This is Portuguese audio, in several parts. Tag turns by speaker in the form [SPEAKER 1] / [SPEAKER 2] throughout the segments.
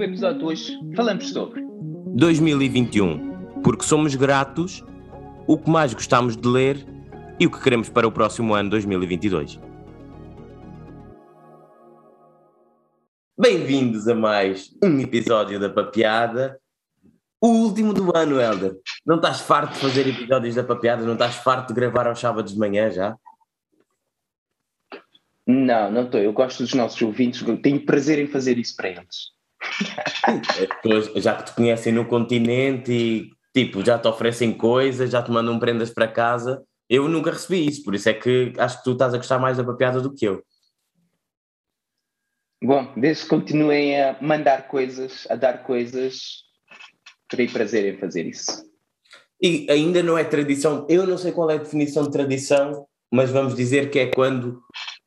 [SPEAKER 1] No episódio de hoje falamos sobre
[SPEAKER 2] 2021, porque somos gratos, o que mais gostamos de ler e o que queremos para o próximo ano 2022. Bem-vindos a mais um episódio da Papeada, o último do ano, Helder. Não estás farto de fazer episódios da Papeada? Não estás farto de gravar aos sábados de manhã já?
[SPEAKER 1] Não, não estou. Eu gosto dos nossos ouvintes, tenho prazer em fazer isso para eles.
[SPEAKER 2] As já que te conhecem no continente e tipo, já te oferecem coisas, já te mandam prendas para casa. Eu nunca recebi isso, por isso é que acho que tu estás a gostar mais da papeada do que eu.
[SPEAKER 1] Bom, desde que continuem a mandar coisas, a dar coisas, terei prazer em fazer isso.
[SPEAKER 2] E ainda não é tradição, eu não sei qual é a definição de tradição, mas vamos dizer que é quando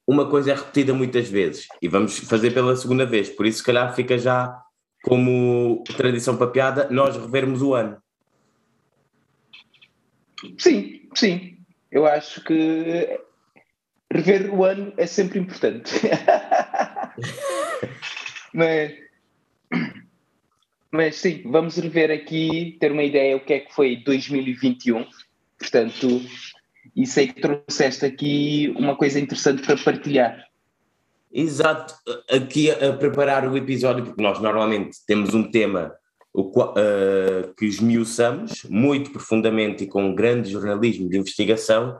[SPEAKER 2] uma coisa é repetida muitas vezes e vamos fazer pela segunda vez, por isso se calhar fica já como tradição para piada nós revermos o ano.
[SPEAKER 1] Sim, sim. Eu acho que rever o ano é sempre importante. mas, mas sim, vamos rever aqui, ter uma ideia o que é que foi 2021. Portanto, e sei que trouxeste aqui uma coisa interessante para partilhar.
[SPEAKER 2] Exato, aqui a, preparar o episódio, porque nós normalmente temos um tema o, uh, que esmiuçamos muito profundamente e com grande jornalismo de investigação,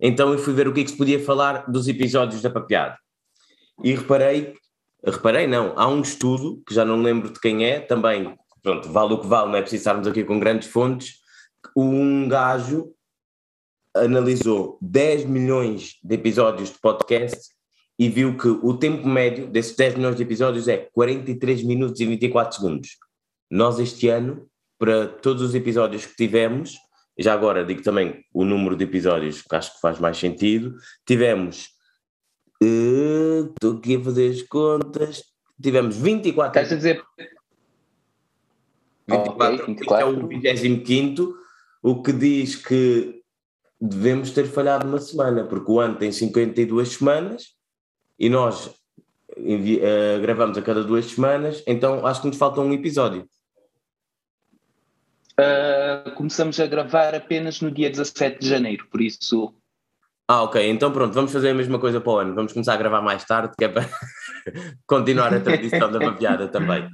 [SPEAKER 2] então eu fui ver o que é que se podia falar dos episódios da Papeada. E reparei, reparei não, há um estudo, que já não lembro de quem é, também, pronto, vale o que vale, não é preciso estarmos aqui com grandes fontes, um gajo analisou 10 milhões de episódios de podcast e viu que o tempo médio desses 10 milhões de episódios é 43 minutos e 24 segundos. Nós este ano, para todos os episódios que tivemos, já agora digo também o número de episódios que acho que faz mais sentido, tivemos, estou uh, aqui a fazer as contas, tivemos 24...
[SPEAKER 1] Estás a dizer...
[SPEAKER 2] 24, okay, 24. é o 25 o que diz que devemos ter falhado uma semana, porque o ano tem 52 semanas e nós uh, gravamos a cada duas semanas, então acho que nos falta um episódio.
[SPEAKER 1] Uh, começamos a gravar apenas no dia 17 de janeiro, por isso.
[SPEAKER 2] Ah, ok, então pronto, vamos fazer a mesma coisa para o ano, vamos começar a gravar mais tarde, que é para continuar a tradição da papiada também.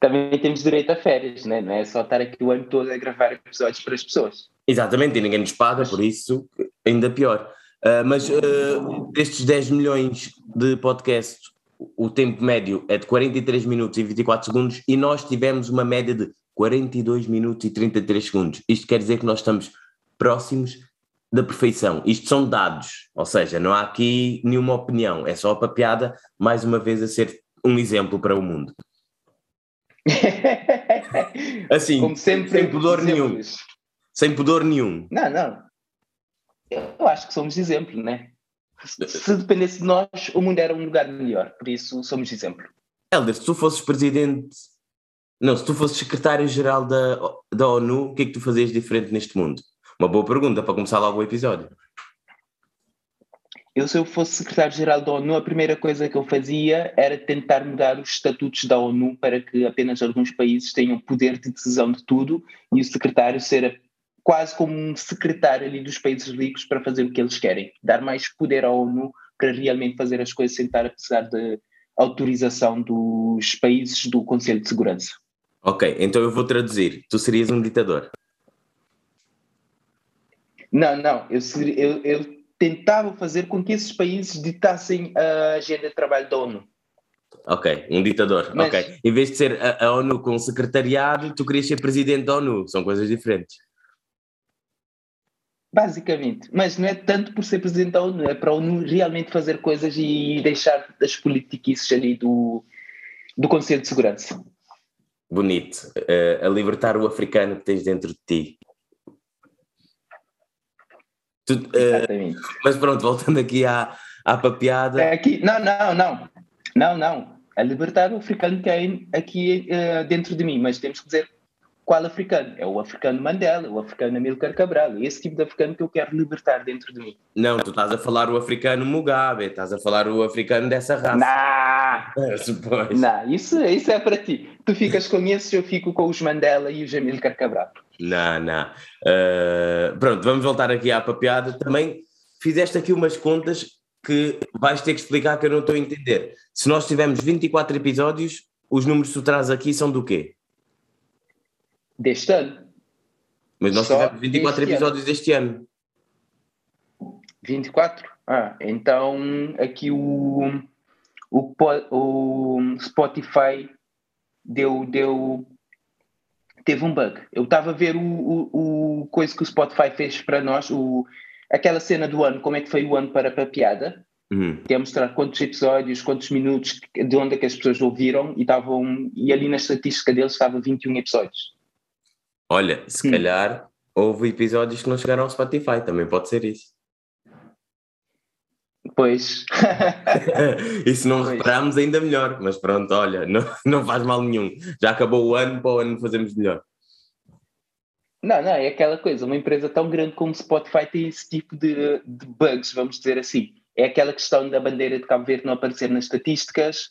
[SPEAKER 1] Também temos direito a férias, né? não é só estar aqui o ano todo a gravar episódios para as pessoas.
[SPEAKER 2] Exatamente, e ninguém nos paga, por isso ainda pior. Uh, mas uh, destes 10 milhões de podcasts, o tempo médio é de 43 minutos e 24 segundos e nós tivemos uma média de 42 minutos e 33 segundos. Isto quer dizer que nós estamos próximos da perfeição. Isto são dados, ou seja, não há aqui nenhuma opinião, é só a papiada, mais uma vez a ser um exemplo para o mundo. assim, Como sempre, sem pudor nenhum. Sem pudor nenhum.
[SPEAKER 1] Não, não. Eu acho que somos exemplo, né? Se dependesse de nós, o mundo era um lugar melhor. Por isso, somos exemplo.
[SPEAKER 2] Helder, se tu fosses presidente. Não, se tu fosses secretário-geral da, da ONU, o que é que tu fazias diferente neste mundo? Uma boa pergunta para começar logo o episódio.
[SPEAKER 1] Eu, se eu fosse secretário-geral da ONU, a primeira coisa que eu fazia era tentar mudar os estatutos da ONU para que apenas alguns países tenham poder de decisão de tudo e o secretário ser quase como um secretário ali dos países ricos para fazer o que eles querem, dar mais poder à ONU para realmente fazer as coisas sem estar a precisar de autorização dos países do Conselho de Segurança.
[SPEAKER 2] Ok, então eu vou traduzir. Tu serias um ditador?
[SPEAKER 1] Não, não. Eu, seria, eu, eu tentava fazer com que esses países ditassem a agenda de trabalho da ONU.
[SPEAKER 2] Ok, um ditador. Mas, ok. Em vez de ser a, a ONU com um secretariado, tu querias ser presidente da ONU. São coisas diferentes.
[SPEAKER 1] Basicamente, mas não é tanto por ser presidente da ONU, é para a ONU realmente fazer coisas e deixar as politiquices ali do, do Conselho de Segurança.
[SPEAKER 2] Bonito. Uh, a libertar o africano que tens dentro de ti. Tu, uh, mas pronto, voltando aqui à, à papeada.
[SPEAKER 1] É aqui, não, não, não. Não, não. A libertar o africano que é aqui uh, dentro de mim, mas temos que dizer qual africano? É o africano Mandela, o africano Amílcar Cabral, é esse tipo de africano que eu quero libertar dentro de mim.
[SPEAKER 2] Não, tu estás a falar o africano Mugabe, estás a falar o africano dessa raça.
[SPEAKER 1] Não, não isso, isso é para ti. Tu ficas com esses, eu fico com os Mandela e os Amílcar Cabral.
[SPEAKER 2] Não, não. Uh, pronto, vamos voltar aqui à papiada. Também fizeste aqui umas contas que vais ter que explicar que eu não estou a entender. Se nós tivermos 24 episódios, os números que tu traz aqui são do quê?
[SPEAKER 1] Deste ano.
[SPEAKER 2] Mas nós Só tivemos 24 episódios ano. deste ano.
[SPEAKER 1] 24? Ah, então aqui o, o, o Spotify deu, deu teve um bug. Eu estava a ver o, o, o, coisa que o Spotify fez para nós, o, aquela cena do ano, como é que foi o ano para a piada, uhum. que é mostrar quantos episódios, quantos minutos, de onde é que as pessoas ouviram, e, estavam, e ali na estatística deles estava 21 episódios.
[SPEAKER 2] Olha, se hum. calhar houve episódios que não chegaram ao Spotify, também pode ser isso.
[SPEAKER 1] Pois.
[SPEAKER 2] e se não pois. repararmos, ainda melhor. Mas pronto, olha, não, não faz mal nenhum. Já acabou o ano, para o ano fazemos melhor.
[SPEAKER 1] Não, não, é aquela coisa. Uma empresa tão grande como Spotify tem esse tipo de, de bugs, vamos dizer assim. É aquela questão da bandeira de Cabo Verde não aparecer nas estatísticas,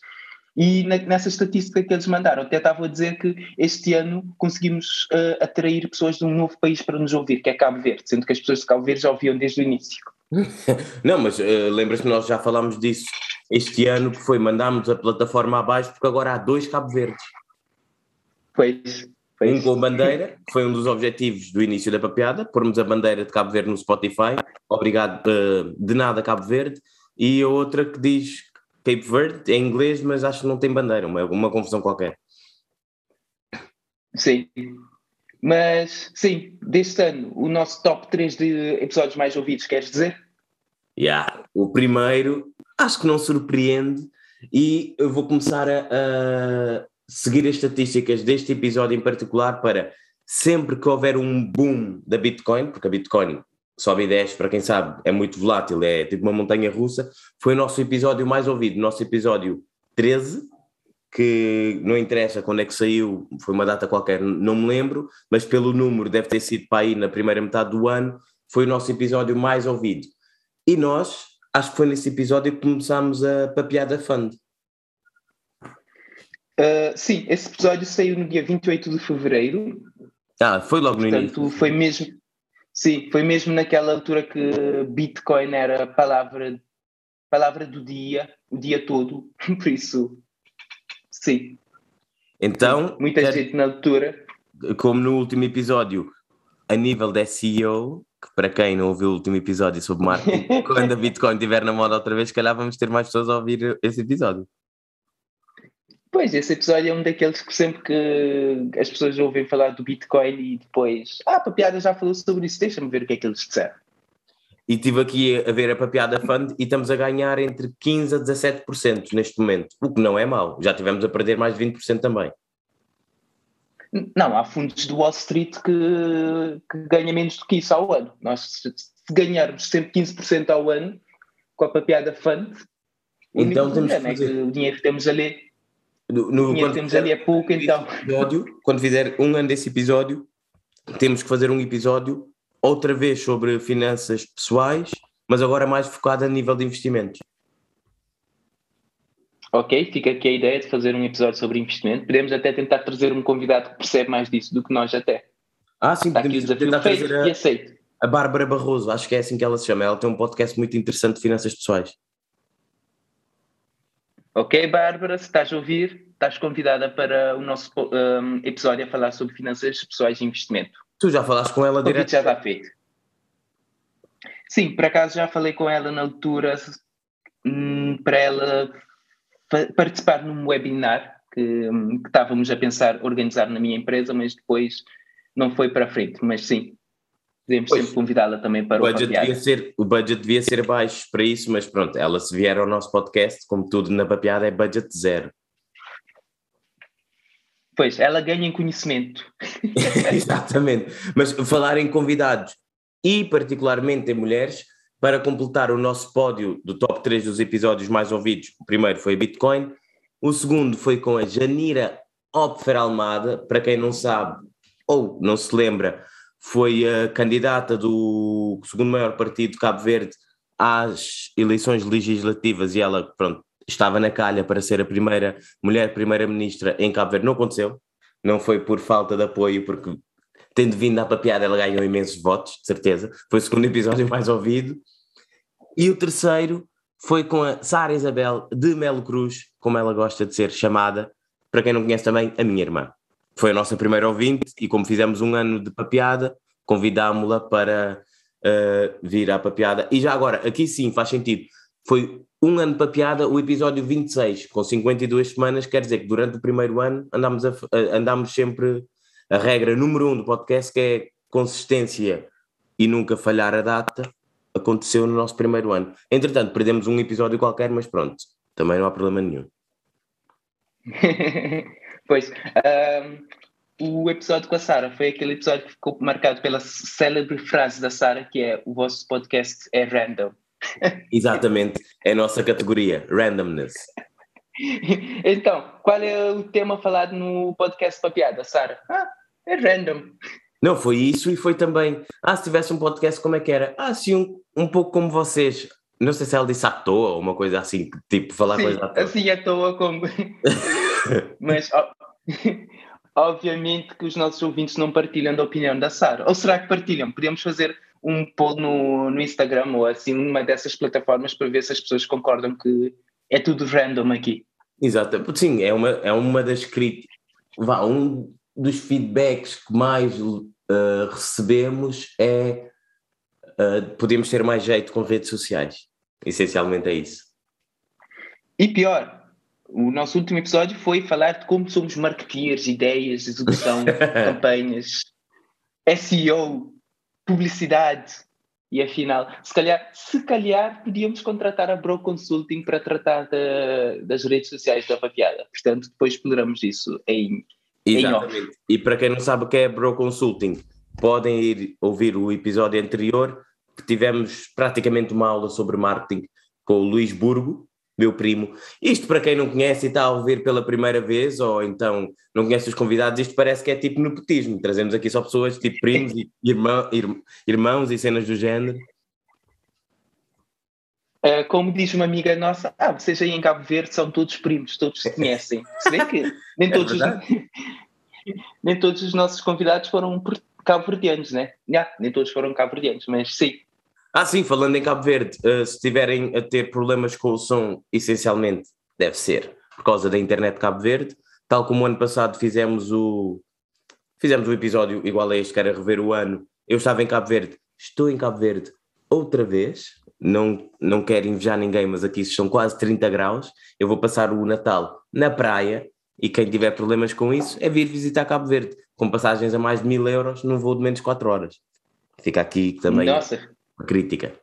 [SPEAKER 1] e na, nessa estatística que eles mandaram, até estava a dizer que este ano conseguimos uh, atrair pessoas de um novo país para nos ouvir, que é Cabo Verde, sendo que as pessoas de Cabo Verde já ouviam desde o início.
[SPEAKER 2] Não, mas uh, lembras que nós já falámos disso este ano, que foi mandámos a plataforma abaixo, porque agora há dois Cabo Verdes.
[SPEAKER 1] Pois.
[SPEAKER 2] Pois. Um com bandeira, que foi um dos objetivos do início da papeada, pormos a bandeira de Cabo Verde no Spotify, obrigado uh, de nada Cabo Verde, e a outra que diz Cape Verde é inglês, mas acho que não tem bandeira, uma, uma confusão qualquer.
[SPEAKER 1] Sim. Mas, sim, deste ano, o nosso top 3 de episódios mais ouvidos, queres dizer?
[SPEAKER 2] Yeah. O primeiro, acho que não surpreende, e eu vou começar a, a seguir as estatísticas deste episódio em particular para sempre que houver um boom da Bitcoin, porque a Bitcoin sobe e desce, para quem sabe, é muito volátil, é tipo uma montanha russa. Foi o nosso episódio mais ouvido, nosso episódio 13, que não interessa quando é que saiu, foi uma data qualquer, não me lembro, mas pelo número deve ter sido para aí na primeira metade do ano, foi o nosso episódio mais ouvido. E nós, acho que foi nesse episódio que começámos a papear da Fund.
[SPEAKER 1] Uh, sim, esse episódio saiu no dia 28 de fevereiro.
[SPEAKER 2] Ah, foi logo
[SPEAKER 1] Portanto,
[SPEAKER 2] no início.
[SPEAKER 1] Foi mesmo, Sim, foi mesmo naquela altura que Bitcoin era a palavra, palavra do dia, o dia todo, por isso, sim.
[SPEAKER 2] Então,
[SPEAKER 1] muita quer, gente na altura.
[SPEAKER 2] Como no último episódio, a nível da SEO, que para quem não ouviu o último episódio sobre marketing, quando a Bitcoin estiver na moda outra vez, se calhar vamos ter mais pessoas a ouvir esse episódio.
[SPEAKER 1] Pois, esse episódio é um daqueles que sempre que as pessoas ouvem falar do Bitcoin e depois, ah, a Papiada já falou sobre isso, deixa-me ver o que é que eles disseram.
[SPEAKER 2] E estive aqui a ver a Papiada Fund e estamos a ganhar entre 15% a 17% neste momento, o que não é mau, já tivemos a perder mais de 20% também.
[SPEAKER 1] Não, há fundos do Wall Street que, que ganham menos do que isso ao ano. Nós, se ganharmos sempre 15% ao ano com a Papiada Fund,
[SPEAKER 2] então temos que fazer...
[SPEAKER 1] é que o dinheiro que temos ali
[SPEAKER 2] no, no,
[SPEAKER 1] quando temos ali é pouco, então.
[SPEAKER 2] Episódio, quando fizer um ano desse episódio, temos que fazer um episódio outra vez sobre finanças pessoais, mas agora mais focado a nível de investimentos.
[SPEAKER 1] Ok, fica aqui a ideia de fazer um episódio sobre investimento. Podemos até tentar trazer um convidado que percebe mais disso do que nós até.
[SPEAKER 2] Ah, sim,
[SPEAKER 1] Está podemos tentar trazer a, e aceito.
[SPEAKER 2] a Bárbara Barroso, acho que é assim que ela se chama. Ela tem um podcast muito interessante de finanças pessoais.
[SPEAKER 1] Ok, Bárbara, se estás a ouvir, estás convidada para o nosso um, episódio a falar sobre finanças pessoais e investimento.
[SPEAKER 2] Tu já falaste com ela direto?
[SPEAKER 1] já está feito. Sim, por acaso já falei com ela na altura hum, para ela participar num webinar que, hum, que estávamos a pensar organizar na minha empresa, mas depois não foi para frente. Mas sim, Podemos pois, sempre convidá-la também para o,
[SPEAKER 2] budget devia ser O budget devia ser baixo para isso, mas pronto, ela se vier ao nosso podcast, como tudo na papeada, é budget zero.
[SPEAKER 1] Pois, ela ganha em conhecimento.
[SPEAKER 2] Exatamente. Mas falar em convidados e particularmente em mulheres, para completar o nosso pódio do top 3 dos episódios mais ouvidos, o primeiro foi Bitcoin, o segundo foi com a Janira Opfer Almada, para quem não sabe, ou não se lembra, foi a candidata do segundo maior partido Cabo Verde às eleições legislativas e ela, pronto, estava na calha para ser a primeira mulher primeira-ministra em Cabo Verde. Não aconteceu, não foi por falta de apoio, porque tendo vindo à papiada ela ganhou imensos votos, de certeza. Foi o segundo episódio mais ouvido. E o terceiro foi com a Sara Isabel de Melo Cruz, como ela gosta de ser chamada, para quem não conhece também, a minha irmã. Foi a nossa primeira ouvinte e como fizemos um ano de papiada, convidámo-la para uh, vir à papiada. E já agora, aqui sim faz sentido, foi um ano de papiada, o episódio 26, com 52 semanas, quer dizer que durante o primeiro ano andámos, a, andámos sempre a regra número um do podcast, que é consistência e nunca falhar a data, aconteceu no nosso primeiro ano. Entretanto, perdemos um episódio qualquer, mas pronto, também não há problema nenhum.
[SPEAKER 1] pois, um, o episódio com a Sara foi aquele episódio que ficou marcado pela célebre frase da Sara, que é o vosso podcast é random.
[SPEAKER 2] Exatamente, é a nossa categoria, randomness.
[SPEAKER 1] Então, qual é o tema falado no podcast Papiada, Sara? Ah, é random.
[SPEAKER 2] Não, foi isso e foi também. Ah, se tivesse um podcast, como é que era? Ah, sim, um, um pouco como vocês. Não sei se ela disse à toa ou uma coisa assim, tipo, falar
[SPEAKER 1] sim,
[SPEAKER 2] coisa à toa.
[SPEAKER 1] Assim à toa, como. Mas, obviamente, que os nossos ouvintes não partilham da opinião da Sara. Ou será que partilham? Podíamos fazer um poll no, no Instagram ou assim, numa dessas plataformas para ver se as pessoas concordam que é tudo random aqui.
[SPEAKER 2] Exato, sim, é uma, é uma das críticas. Vá, um dos feedbacks que mais uh, recebemos é uh, podemos ter mais jeito com redes sociais. Essencialmente é isso.
[SPEAKER 1] E pior, o nosso último episódio foi falar de como somos marketeers, ideias, execução, campanhas, SEO, publicidade. E afinal, se calhar, se calhar podíamos contratar a Bro Consulting para tratar de, das redes sociais da papiada. Portanto, depois exploramos isso em,
[SPEAKER 2] Exatamente.
[SPEAKER 1] Em
[SPEAKER 2] e para quem não sabe o que é Bro Consulting, podem ir ouvir o episódio anterior, que tivemos praticamente uma aula sobre marketing com o Luís Burgo, meu primo. Isto para quem não conhece e está a ouvir pela primeira vez, ou então não conhece os convidados, isto parece que é tipo nepotismo. Trazemos aqui só pessoas tipo primos e irmão, irmãos e cenas do género.
[SPEAKER 1] Uh, como diz uma amiga nossa, ah, vocês aí em Cabo Verde são todos primos, todos se conhecem. Se bem que nem é todos, os, nem todos os nossos convidados foram cabo-verdianos, né? Yeah, nem todos foram cabo-verdianos, mas sim.
[SPEAKER 2] Ah, sim, falando em Cabo Verde, uh, se estiverem a ter problemas com o som, essencialmente deve ser por causa da internet de Cabo Verde, tal como o ano passado fizemos o fizemos o episódio igual a este, que era rever o ano. Eu estava em Cabo Verde, estou em Cabo Verde outra vez, não, não quero invejar ninguém, mas aqui são quase 30 graus. Eu vou passar o Natal na praia e quem tiver problemas com isso é vir visitar Cabo Verde, com passagens a mais de mil euros num voo de menos 4 horas. Fica aqui também.
[SPEAKER 1] Nossa,
[SPEAKER 2] crítica.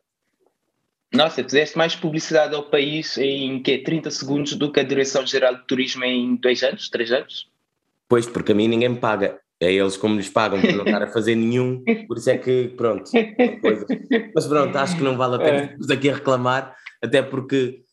[SPEAKER 1] Nossa, fizeste mais publicidade ao país em que 30 segundos do que a Direção-Geral de Turismo em dois anos, três anos?
[SPEAKER 2] Pois, porque a mim ninguém me paga. É eles como lhes pagam por não estar a fazer nenhum, por isso é que, pronto, Mas pronto, acho que não vale a pena é. aqui a reclamar, até porque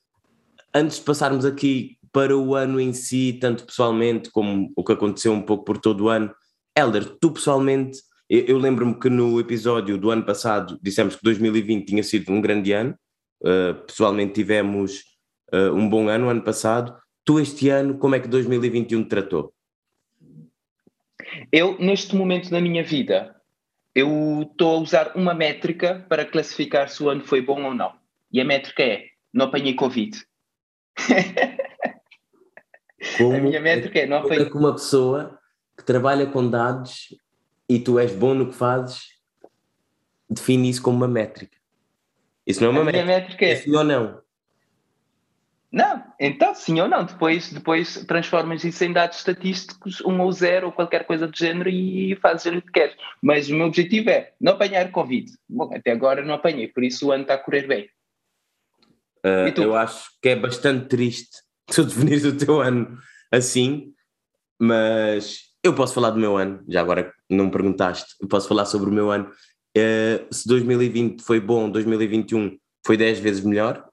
[SPEAKER 2] antes de passarmos aqui para o ano em si, tanto pessoalmente como o que aconteceu um pouco por todo o ano, Helder, tu pessoalmente eu, lembro-me que no episódio do ano passado dissemos que 2020 tinha sido um grande ano. Uh, pessoalmente tivemos uh, um bom ano ano passado. Tu este ano, como é que 2021 te tratou?
[SPEAKER 1] Eu, neste momento da minha vida, eu estou a usar uma métrica para classificar se o ano foi bom ou não. E a métrica é, não apanhei Covid.
[SPEAKER 2] Como a minha métrica é, não apanhei... Como é que uma pessoa que trabalha com dados e tu és bom no que fazes, define isso como uma métrica. Isso não é uma métrica. métrica é... é sim ou não.
[SPEAKER 1] Não, então sim ou não. Depois, depois transformas isso em dados estatísticos, um ou zero, ou qualquer coisa do género, e fazes o que queres. Mas o meu objetivo é não apanhar Covid. Bom, até agora não apanhei, por isso o ano está a correr bem.
[SPEAKER 2] Uh, eu acho que é bastante triste tu definires o teu ano assim, mas eu posso falar do meu ano, já agora não me perguntaste, eu posso falar sobre o meu ano. Uh, se 2020 foi bom, 2021 foi 10 vezes melhor.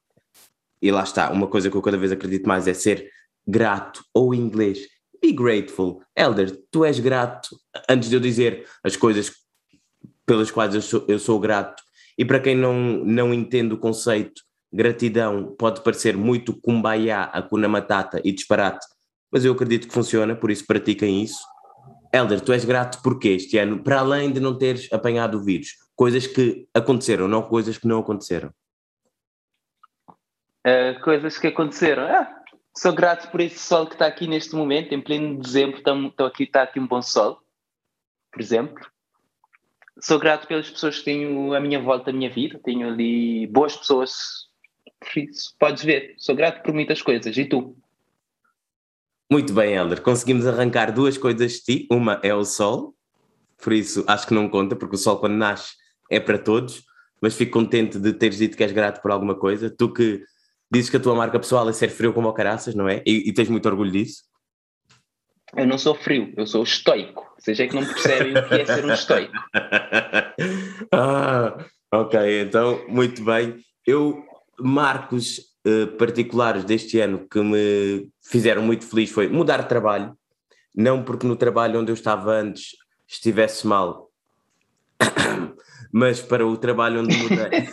[SPEAKER 2] E lá está, uma coisa que eu cada vez acredito mais é ser grato ou inglês Be grateful. Elder, tu és grato, antes de eu dizer as coisas pelas quais eu sou, eu sou grato, e para quem não, não entende o conceito, gratidão pode parecer muito kumbaya, akuna matata e disparate, mas eu acredito que funciona, por isso pratiquem isso. Elder, tu és grato porque este ano, para além de não teres apanhado o vírus, coisas que aconteceram, não coisas que não aconteceram.
[SPEAKER 1] Uh, coisas que aconteceram. Ah, sou grato por esse sol que está aqui neste momento, em pleno dezembro, está aqui, está aqui um bom sol, por exemplo. Sou grato pelas pessoas que tenho à minha volta, a minha vida, tenho ali boas pessoas. Podes ver, sou grato por muitas coisas. E tu?
[SPEAKER 2] Muito bem, Helder. Conseguimos arrancar duas coisas de ti. Uma é o sol, por isso acho que não conta, porque o sol, quando nasce, é para todos. Mas fico contente de teres dito que és grato por alguma coisa. Tu que dizes que a tua marca pessoal é ser frio como o caraças, não é? E, e tens muito orgulho disso.
[SPEAKER 1] Eu não sou frio, eu sou estoico. Vocês é que não percebem o que é ser um estoico.
[SPEAKER 2] ah, ok, então, muito bem. Eu, marcos uh, particulares deste ano que me fizeram muito feliz foi mudar de trabalho. Não porque no trabalho onde eu estava antes estivesse mal, mas para o trabalho onde mudei.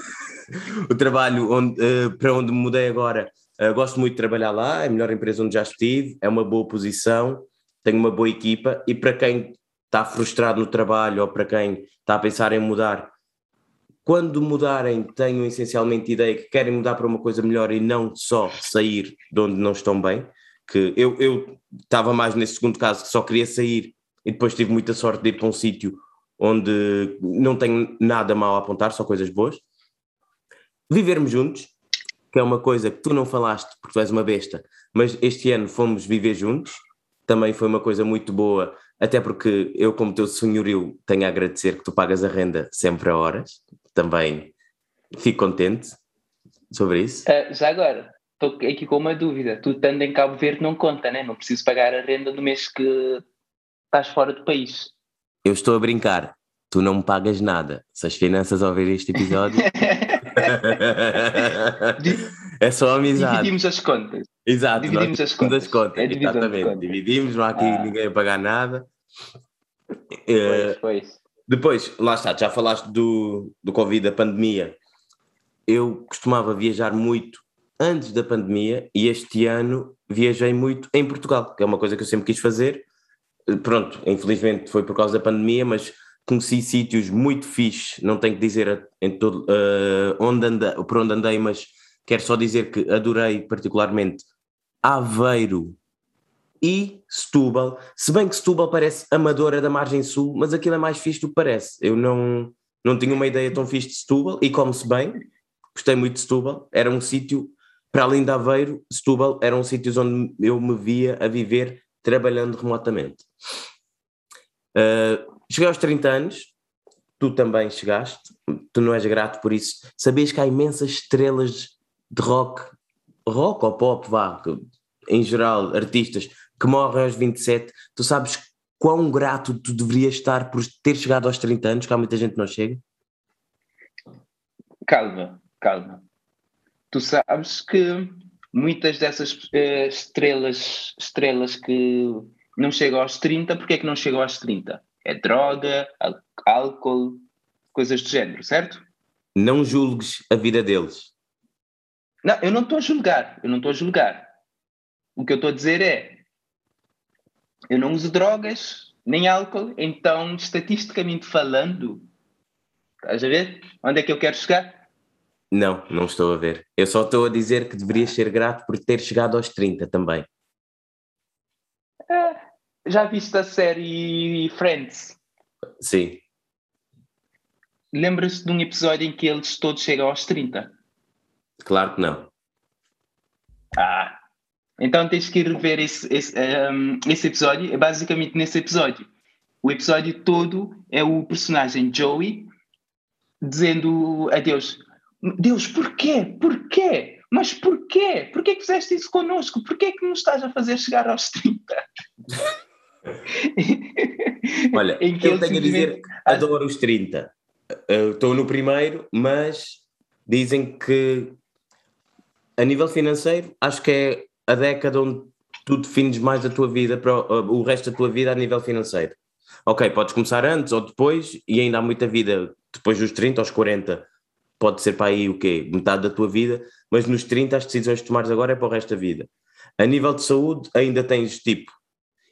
[SPEAKER 2] o trabalho onde, uh, para onde mudei agora, uh, gosto muito de trabalhar lá, é a melhor empresa onde já estive, é uma boa posição, tenho uma boa equipa e para quem está frustrado no trabalho ou para quem está a pensar em mudar, quando mudarem, tenham essencialmente ideia que querem mudar para uma coisa melhor e não só sair de onde não estão bem. Que eu, eu estava mais nesse segundo caso que só queria sair e depois tive muita sorte de ir para um sítio onde não tenho nada mal a apontar, só coisas boas. Vivermos juntos, que é uma coisa que tu não falaste porque tu és uma besta, mas este ano fomos viver juntos, também foi uma coisa muito boa, até porque eu, como teu senhorio, tenho a agradecer que tu pagas a renda sempre a horas, também fico contente sobre isso.
[SPEAKER 1] Uh, já agora, estou aqui com uma dúvida, tu estando em Cabo Verde não conta, né? não preciso pagar a renda do mês que estás fora do país.
[SPEAKER 2] Eu estou a brincar, tu não me pagas nada, se as finanças ouvir este episódio... é só amizade.
[SPEAKER 1] Dividimos as contas.
[SPEAKER 2] Exato, dividimos as contas. As contas. É exatamente, contas. dividimos, não há aqui ah. ninguém a pagar nada.
[SPEAKER 1] Pois, pois.
[SPEAKER 2] Depois, lá está, já falaste do, do Covid, da pandemia. Eu costumava viajar muito antes da pandemia e este ano viajei muito em Portugal, que é uma coisa que eu sempre quis fazer. Pronto, infelizmente foi por causa da pandemia, mas conheci sítios muito fixes, não tenho que dizer em todo, uh, onde andei, por onde andei, mas quero só dizer que adorei particularmente Aveiro e Setúbal, se bem que Setúbal parece amadora da margem sul, mas aquilo é mais fixe do que parece. Eu não, não tinha uma ideia tão fixe de Setúbal e come-se bem, gostei muito de Setúbal, era um sítio, para além de Aveiro, Setúbal era um sítio onde eu me via a viver trabalhando remotamente. Uh, cheguei aos 30 anos, tu também chegaste, tu não és grato por isso. Sabias que há imensas estrelas de rock, rock ou pop, vá, em geral, artistas que morre aos 27, tu sabes quão grato tu deverias estar por ter chegado aos 30 anos, que há muita gente que não chega?
[SPEAKER 1] Calma, calma. Tu sabes que muitas dessas uh, estrelas, estrelas que não chegam aos 30, porque é que não chegam aos 30? É droga, álcool, coisas do género, certo?
[SPEAKER 2] Não julgues a vida deles.
[SPEAKER 1] Não, eu não estou a julgar, eu não estou a julgar. O que eu estou a dizer é, eu não uso drogas, nem álcool, então, estatisticamente falando, estás a ver? Onde é que eu quero chegar?
[SPEAKER 2] Não, não estou a ver. Eu só estou a dizer que deverias ser grato por ter chegado aos 30 também.
[SPEAKER 1] É, já viste a série Friends?
[SPEAKER 2] Sim.
[SPEAKER 1] Lembras-te de um episódio em que eles todos chegam aos 30?
[SPEAKER 2] Claro que não.
[SPEAKER 1] Ah, então tens que ir ver esse, esse, um, esse episódio. É basicamente nesse episódio. O episódio todo é o personagem Joey dizendo a Deus: Deus, porquê? Porquê? Mas porquê? Porquê que fizeste isso connosco? Porquê que nos estás a fazer chegar aos 30?
[SPEAKER 2] Olha, eu tenho a dizer que adoro os 30. Estou no primeiro, mas dizem que a nível financeiro acho que é a década onde tu defines mais a tua vida, para o, o resto da tua vida a nível financeiro. Ok, podes começar antes ou depois, e ainda há muita vida depois dos 30 aos 40, pode ser para aí o quê? Metade da tua vida, mas nos 30 as decisões que tomares agora é para o resto da vida. A nível de saúde, ainda tens tipo,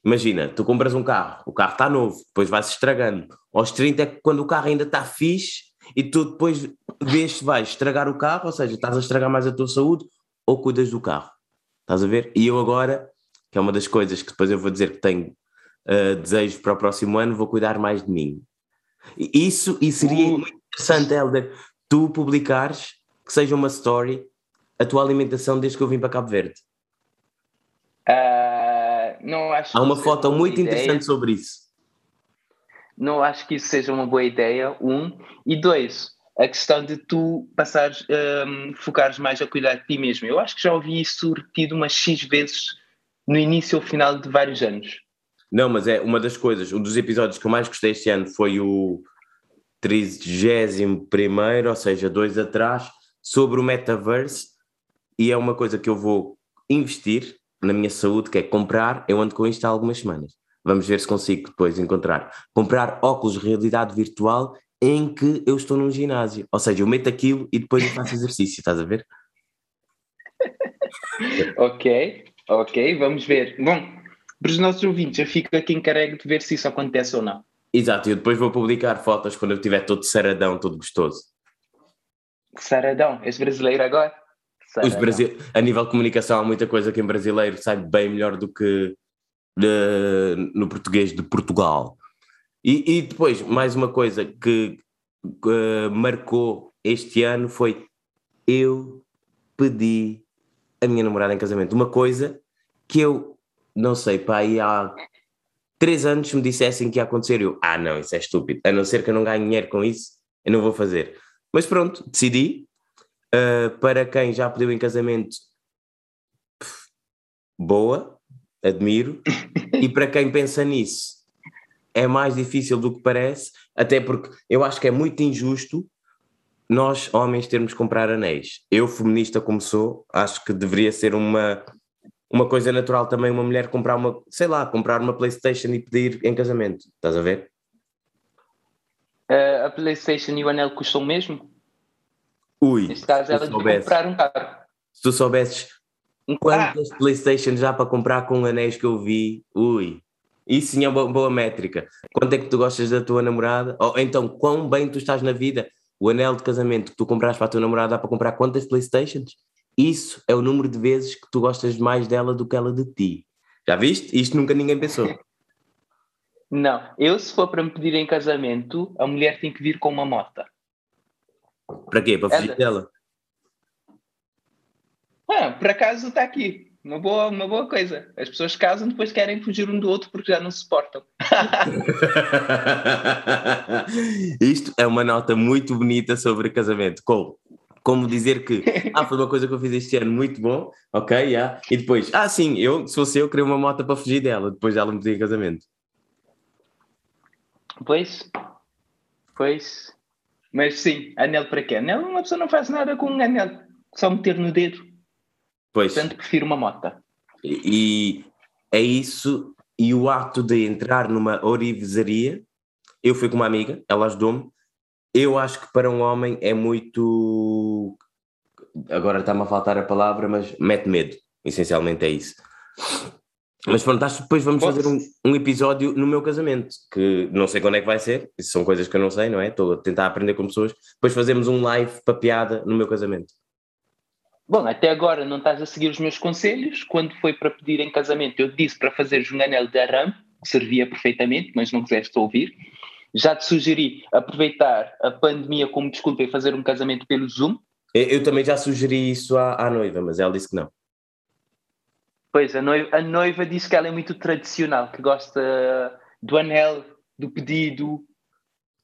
[SPEAKER 2] imagina, tu compras um carro, o carro está novo, depois vai-se estragando. Aos 30 é quando o carro ainda está fixe e tu depois vês se vais estragar o carro, ou seja, estás a estragar mais a tua saúde ou cuidas do carro. Estás a ver? E eu agora, que é uma das coisas que depois eu vou dizer que tenho uh, desejo para o próximo ano, vou cuidar mais de mim. Isso e seria uh. muito interessante, Helder, tu publicares que seja uma story a tua alimentação desde que eu vim para Cabo Verde.
[SPEAKER 1] Uh, não acho
[SPEAKER 2] Há uma foto muito ideia. interessante sobre isso.
[SPEAKER 1] Não acho que isso seja uma boa ideia, um. E dois, a questão de tu passares, um, focares mais a cuidar de ti mesmo. Eu acho que já ouvi isso repetido umas X vezes no início ou final de vários anos.
[SPEAKER 2] Não, mas é uma das coisas, um dos episódios que eu mais gostei este ano foi o 31, ou seja, dois atrás, sobre o metaverse, e é uma coisa que eu vou investir na minha saúde, que é comprar, eu ando com isto há algumas semanas. Vamos ver se consigo depois encontrar. Comprar óculos de realidade virtual em que eu estou num ginásio. Ou seja, eu meto aquilo e depois eu faço exercício, estás a ver?
[SPEAKER 1] ok, ok, vamos ver. Bom, para os nossos ouvintes, eu fico aqui encarregue de ver se isso acontece ou não.
[SPEAKER 2] Exato, e eu depois vou publicar fotos quando eu estiver todo saradão, todo gostoso.
[SPEAKER 1] Saradão? És brasileiro agora?
[SPEAKER 2] Os Brasil... A nível de comunicação há muita coisa que em brasileiro sai bem melhor do que de... no português de Portugal. E, e depois, mais uma coisa que uh, marcou este ano foi eu pedi a minha namorada em casamento. Uma coisa que eu não sei, pá, aí há três anos me dissessem que ia acontecer, eu, ah não, isso é estúpido, a não ser que eu não ganhe dinheiro com isso, eu não vou fazer. Mas pronto, decidi. Uh, para quem já pediu em casamento, boa, admiro. e para quem pensa nisso, é mais difícil do que parece, até porque eu acho que é muito injusto nós, homens, termos que comprar anéis. Eu, feminista como sou, acho que deveria ser uma uma coisa natural também uma mulher comprar uma, sei lá, comprar uma Playstation e pedir em casamento, estás a ver?
[SPEAKER 1] Uh, a Playstation e o anel custam mesmo?
[SPEAKER 2] Ui,
[SPEAKER 1] Neste caso ela deve comprar um carro.
[SPEAKER 2] Se tu soubesses um quantas ah. Playstation já para comprar com anéis que eu vi, ui, isso sim é uma boa métrica. Quanto é que tu gostas da tua namorada? Ou então, quão bem tu estás na vida? O anel de casamento que tu compraste para a tua namorada dá para comprar quantas Playstations? Isso é o número de vezes que tu gostas mais dela do que ela de ti. Já viste? Isto nunca ninguém pensou.
[SPEAKER 1] Não, eu se for para me pedir em casamento, a mulher tem que vir com uma moto.
[SPEAKER 2] Para quê? Para fugir dela?
[SPEAKER 1] Ah, por acaso está aqui. Uma boa, uma boa coisa. As pessoas casam depois querem fugir um do outro porque já não se suportam.
[SPEAKER 2] Isto é uma nota muito bonita sobre casamento. Cole, como dizer que ah, foi uma coisa que eu fiz este ano muito bom, ok, yeah. e depois, ah sim, eu, se fosse eu, queria uma moto para fugir dela, depois dela me pedir em casamento.
[SPEAKER 1] Pois, pois, mas sim, anel para quê? Anel, uma pessoa não faz nada com um anel, só meter no dedo.
[SPEAKER 2] Pois.
[SPEAKER 1] Portanto, prefiro uma moto.
[SPEAKER 2] E, e é isso, e o ato de entrar numa orivesaria, eu fui com uma amiga, ela ajudou-me, eu acho que para um homem é muito. Agora está-me a faltar a palavra, mas mete medo. Essencialmente é isso. Mas pronto, acho que depois vamos fazer um, um, episódio no meu casamento, que não sei quando é que vai ser, isso são coisas que eu não sei, não é? Estou a tentar aprender com pessoas. Depois fazemos um live para piada no meu casamento.
[SPEAKER 1] Bom, até agora não estás a seguir os meus conselhos. Quando foi para pedir em casamento, eu disse para fazer um anel de arame, que servia perfeitamente, mas não quiseste ouvir. Já te sugeri aproveitar a pandemia como desculpa e fazer um casamento pelo Zoom.
[SPEAKER 2] Eu, eu também já sugeri isso à, à, noiva, mas ela disse que não.
[SPEAKER 1] Pois, a noiva, a noiva disse que ela é muito tradicional, que gosta do anel, do pedido.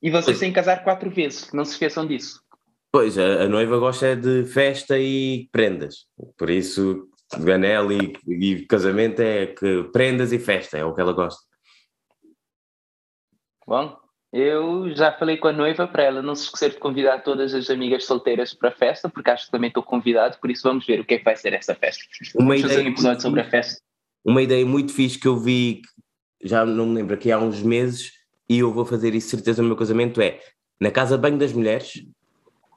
[SPEAKER 1] E vocês pois. têm que casar quatro vezes, não se esqueçam disso.
[SPEAKER 2] Pois, a, a noiva gosta de festa e prendas. Por isso, anel e, e casamento é que prendas e festa, é o que ela gosta.
[SPEAKER 1] Bom, eu já falei com a noiva para ela não se esquecer de convidar todas as amigas solteiras para a festa, porque acho que também estou convidado, por isso vamos ver o que é que vai ser essa festa.
[SPEAKER 2] Uma
[SPEAKER 1] vamos fazer um episódio sobre a festa.
[SPEAKER 2] uma ideia muito fixe que eu vi, já não me lembro, aqui há uns meses, e eu vou fazer isso certeza no meu casamento, é na casa banho das mulheres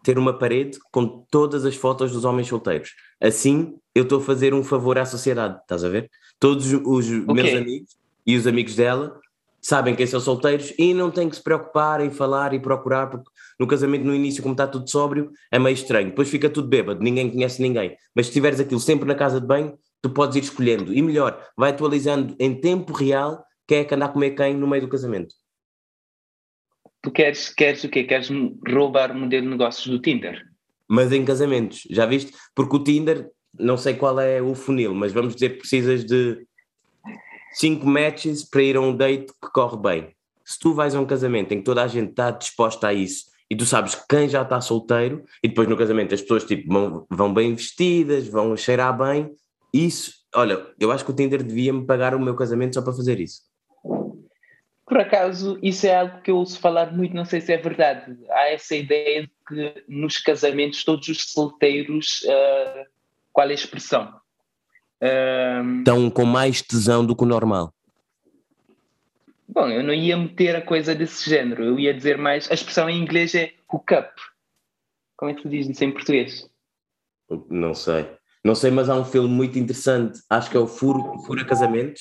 [SPEAKER 2] ter uma parede com todas as fotos dos homens solteiros. Assim eu estou a fazer um favor à sociedade, estás a ver? Todos os okay. meus amigos e os amigos dela sabem quem são solteiros e não têm que se preocupar em falar e procurar, porque no casamento no início, como está tudo sóbrio, é meio estranho. Depois fica tudo bêbado, ninguém conhece ninguém. Mas se tiveres aquilo sempre na casa de banho, tu podes ir escolhendo. E melhor, vai atualizando em tempo real quem é que anda a comer quem no meio do casamento.
[SPEAKER 1] Tu queres, queres o quê? Queres roubar o modelo de negócios do Tinder?
[SPEAKER 2] Mas em casamentos, já viste? Porque o Tinder, não sei qual é o funil, mas vamos dizer que precisas de cinco matches para ir a um date que corre bem. Se tu vais a um casamento em que toda a gente está disposta a isso e tu sabes quem já está solteiro e depois no casamento as pessoas tipo, vão, vão bem vestidas, vão cheirar bem, isso, olha, eu acho que o Tinder devia me pagar o meu casamento só para fazer isso.
[SPEAKER 1] Por acaso, isso é algo que eu ouço falar muito, não sei se é verdade. Há essa ideia de que nos casamentos todos os solteiros, uh, qual é a expressão?
[SPEAKER 2] Uh, Estão com mais tesão do que o normal.
[SPEAKER 1] Bom, eu não ia meter a coisa desse género, eu ia dizer mais. A expressão em inglês é hook up. Como é que tu dizes isso em português?
[SPEAKER 2] Não sei. Não sei, mas há um filme muito interessante, acho que é o Furo, Fura Casamentos.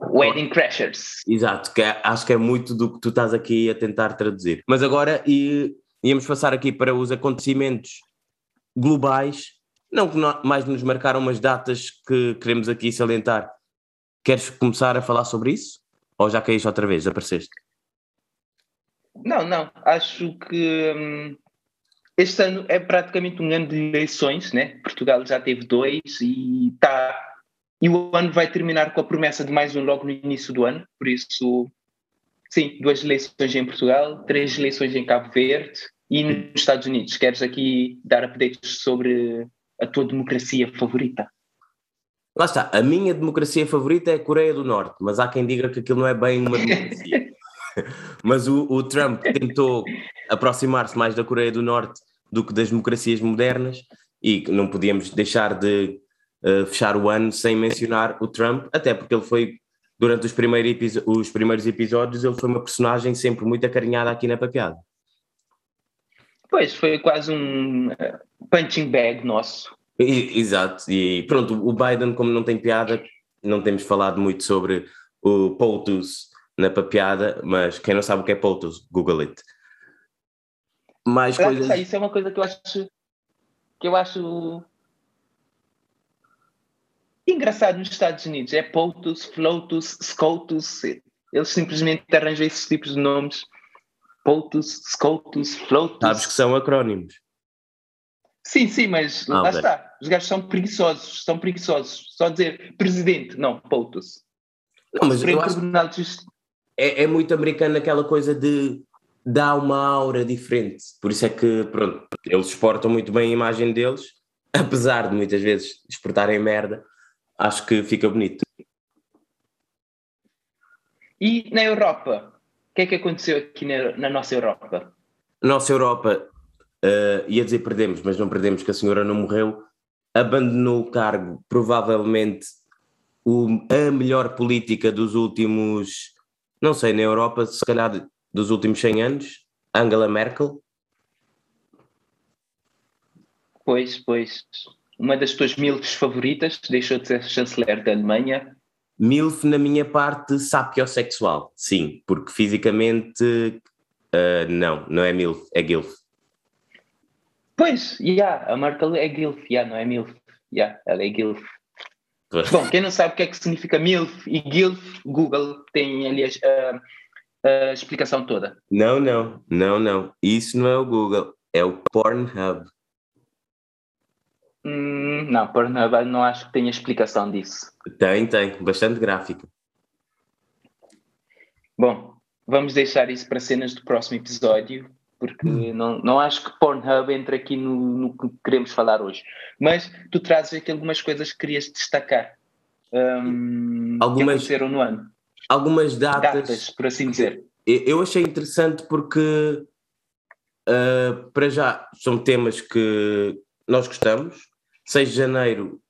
[SPEAKER 1] Wedding Crashers.
[SPEAKER 2] Exato, que é, acho que é muito do que tu estás aqui a tentar traduzir. Mas agora e, íamos passar aqui para os acontecimentos globais, não que mais nos marcaram umas datas que queremos aqui salientar. Queres começar a falar sobre isso? Ou já caíste outra vez, apareceste?
[SPEAKER 1] Não, não. Acho que hum, este ano é praticamente um ano de eleições, né? Portugal já teve dois e está. E o ano vai terminar com a promessa de mais um logo no início do ano, por isso, sim, duas eleições em Portugal, três eleições em Cabo Verde e nos Estados Unidos. Queres aqui dar updates sobre a tua democracia favorita?
[SPEAKER 2] Lá está, a minha democracia favorita é a Coreia do Norte, mas há quem diga que aquilo não é bem uma democracia. mas o, o Trump tentou aproximar-se mais da Coreia do Norte do que das democracias modernas e não podíamos deixar de uh, fechar o ano sem mencionar o Trump, até porque ele foi, durante os, primeiros, os primeiros episódios, ele foi uma personagem sempre muito acarinhada aqui na papeada.
[SPEAKER 1] Pois, foi quase um eh, punching bag nosso.
[SPEAKER 2] E, exato, e pronto, o Biden, como não tem piada, não temos falado muito sobre o POTUS na papeada, mas quem não sabe o que é POTUS, Google it.
[SPEAKER 1] Mais coisas. Isso é uma coisa que eu acho que eu acho engraçado nos Estados Unidos. É POTUS, FLOTUS, SCOTUS. Eles simplesmente arranjam esses tipos de nomes. POTUS, SCOTUS, FLOTUS.
[SPEAKER 2] Sabes que são acrónimos.
[SPEAKER 1] Sim, sim, mas ah, lá bem. está. Os gajos são preguiçosos, são preguiçosos. Só dizer presidente, não, POTUS.
[SPEAKER 2] Não, mas eu acho é, é muito americano aquela coisa de dar uma aura diferente. Por isso é que, pronto, eles exportam muito bem a imagem deles, apesar de muitas vezes exportarem merda, acho que fica bonito.
[SPEAKER 1] E na Europa? O que é que aconteceu aqui na, na nossa Europa?
[SPEAKER 2] Nossa Europa uh, ia dizer perdemos, mas não perdemos que a senhora não morreu, abandonou o cargo, provavelmente o, a melhor política dos últimos, não sei, na Europa, se calhar dos últimos 100 anos, Angela Merkel.
[SPEAKER 1] Pois, pois. Uma das tuas milfs favoritas, deixou de ser chanceler da Alemanha.
[SPEAKER 2] Milf na minha parte sapiosexual, sim, porque fisicamente uh, não, não é milf, é gilf.
[SPEAKER 1] Pois, yeah, a Merkel é GILF, yeah, não é MILF. Yeah, ela é GILF. Bom, quem não sabe o que é que significa MILF e GILF, Google tem ali a, a, a explicação toda.
[SPEAKER 2] Não, não, não, não. Isso não é o Google, é o Pornhub.
[SPEAKER 1] Hum, não, Pornhub não acho que tenha explicação disso.
[SPEAKER 2] Tem, tem, bastante gráfico.
[SPEAKER 1] Bom, vamos deixar isso para cenas do próximo episódio porque hum. não, não acho que Pornhub entre aqui no, no, que queremos falar hoje. Mas tu trazes aqui algumas coisas que querias destacar um, algumas, que aconteceram no ano.
[SPEAKER 2] Algumas datas,
[SPEAKER 1] datas, por assim dizer.
[SPEAKER 2] Eu achei interessante porque, uh, para já, são temas que nós gostamos. 6 de janeiro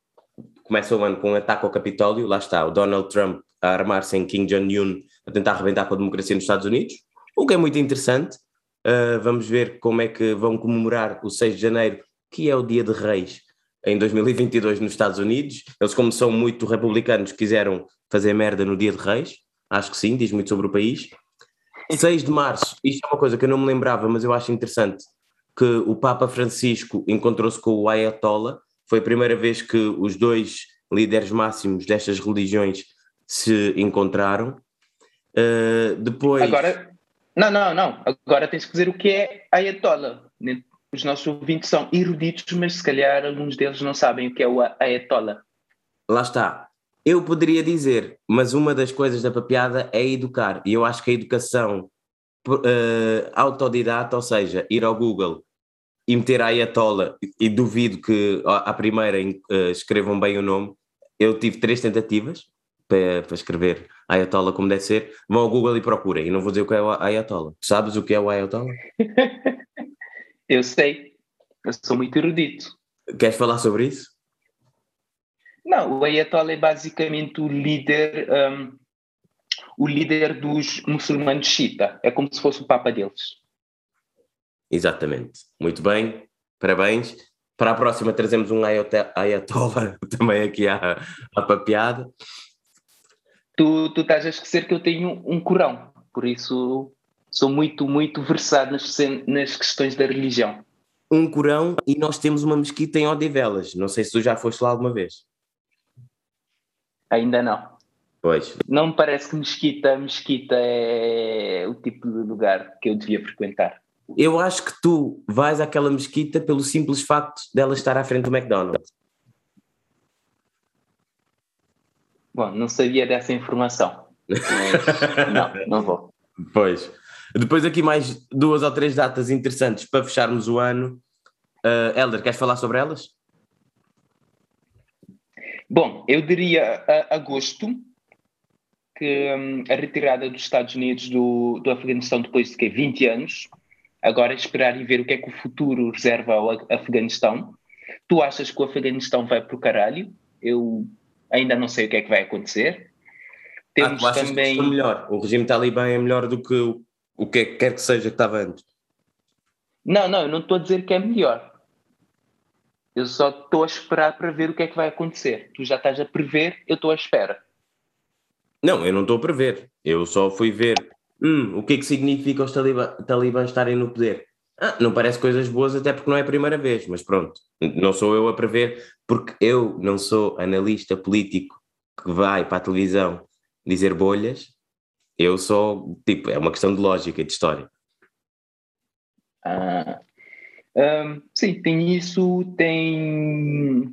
[SPEAKER 2] começa o ano com um ataque ao Capitólio, lá está, o Donald Trump a armar-se em Kim Jong-un a tentar arrebentar com a democracia nos Estados Unidos, o que é muito interessante. Uh, vamos ver como é que vão comemorar o 6 de janeiro, que é o dia de reis, em 2022 nos Estados Unidos. Eles, como são muito republicanos, quiseram fazer merda no dia de reis. Acho que sim, diz muito sobre o país. 6 de março, isto é uma coisa que eu não me lembrava, mas eu acho interessante, que o Papa Francisco encontrou-se com o Ayatollah. Foi a primeira vez que os dois líderes máximos destas religiões se encontraram. Uh, depois.
[SPEAKER 1] Agora, não, não, não. Agora tens que dizer o que é Ayatollah. Os nossos ouvintes são eruditos, mas se calhar alguns deles não sabem o que é o Ayatollah.
[SPEAKER 2] Lá está. Eu poderia dizer, mas uma das coisas da papiada é educar. E eu acho que a educação uh, autodidata, ou seja, ir ao Google e meter a Ayatollah, e duvido que à primeira uh, escrevam bem o nome. Eu tive três tentativas para, para escrever Ayatollah como deve ser. Vão ao Google e procurem. E não vou dizer o que é o Ayatollah. Sabes o que é o Ayatollah?
[SPEAKER 1] eu sei. Eu sou muito erudito.
[SPEAKER 2] Queres falar sobre isso?
[SPEAKER 1] Não, o Ayatollah é basicamente o líder, um, o líder dos muçulmanos xiita. É como se fosse o papa deles.
[SPEAKER 2] Exatamente. Muito bem, parabéns. Para a próxima trazemos um Ayatollah também aqui à, à papeada.
[SPEAKER 1] Tu, tu estás a esquecer que eu tenho um Corão, por isso sou muito, muito versado nas, nas questões da religião.
[SPEAKER 2] Um Corão e nós temos uma mesquita em Odivelas. Não sei se tu já foste lá alguma vez.
[SPEAKER 1] Ainda não.
[SPEAKER 2] Pois.
[SPEAKER 1] Não me parece que mesquita, mesquita é o tipo de lugar que eu devia frequentar.
[SPEAKER 2] Eu acho que tu vais àquela mesquita pelo simples facto dela estar à frente do McDonald's.
[SPEAKER 1] Bom, não sabia dessa informação. não, não vou.
[SPEAKER 2] Pois. Depois aqui mais duas ou três datas interessantes para fecharmos o ano. Uh, Helder, queres falar sobre elas?
[SPEAKER 1] Bom, eu diria agosto que um, a retirada dos Estados Unidos do, do Afeganistão depois de que 20 anos, agora é esperar e ver o que é que o futuro reserva ao Afeganistão. Tu achas que o Afeganistão vai para o caralho? Eu ainda não sei o que é que vai acontecer.
[SPEAKER 2] Temos ah, também... melhor? O regime talibã é melhor do que o, o que quer que seja que estava antes?
[SPEAKER 1] Não, não, eu não estou a dizer que é melhor. Eu só estou a esperar para ver o que é que vai acontecer. Tu já estás a prever, eu estou à espera.
[SPEAKER 2] Não, eu não estou a prever. Eu só fui ver hum, o que é que significa os talibãs estarem no poder. Ah, não parece coisas boas, até porque não é a primeira vez, mas pronto, não sou eu a prever, porque eu não sou analista político que vai para a televisão dizer bolhas, eu sou, tipo, é uma questão de lógica e de história.
[SPEAKER 1] Ah, um, sim, tem isso, tem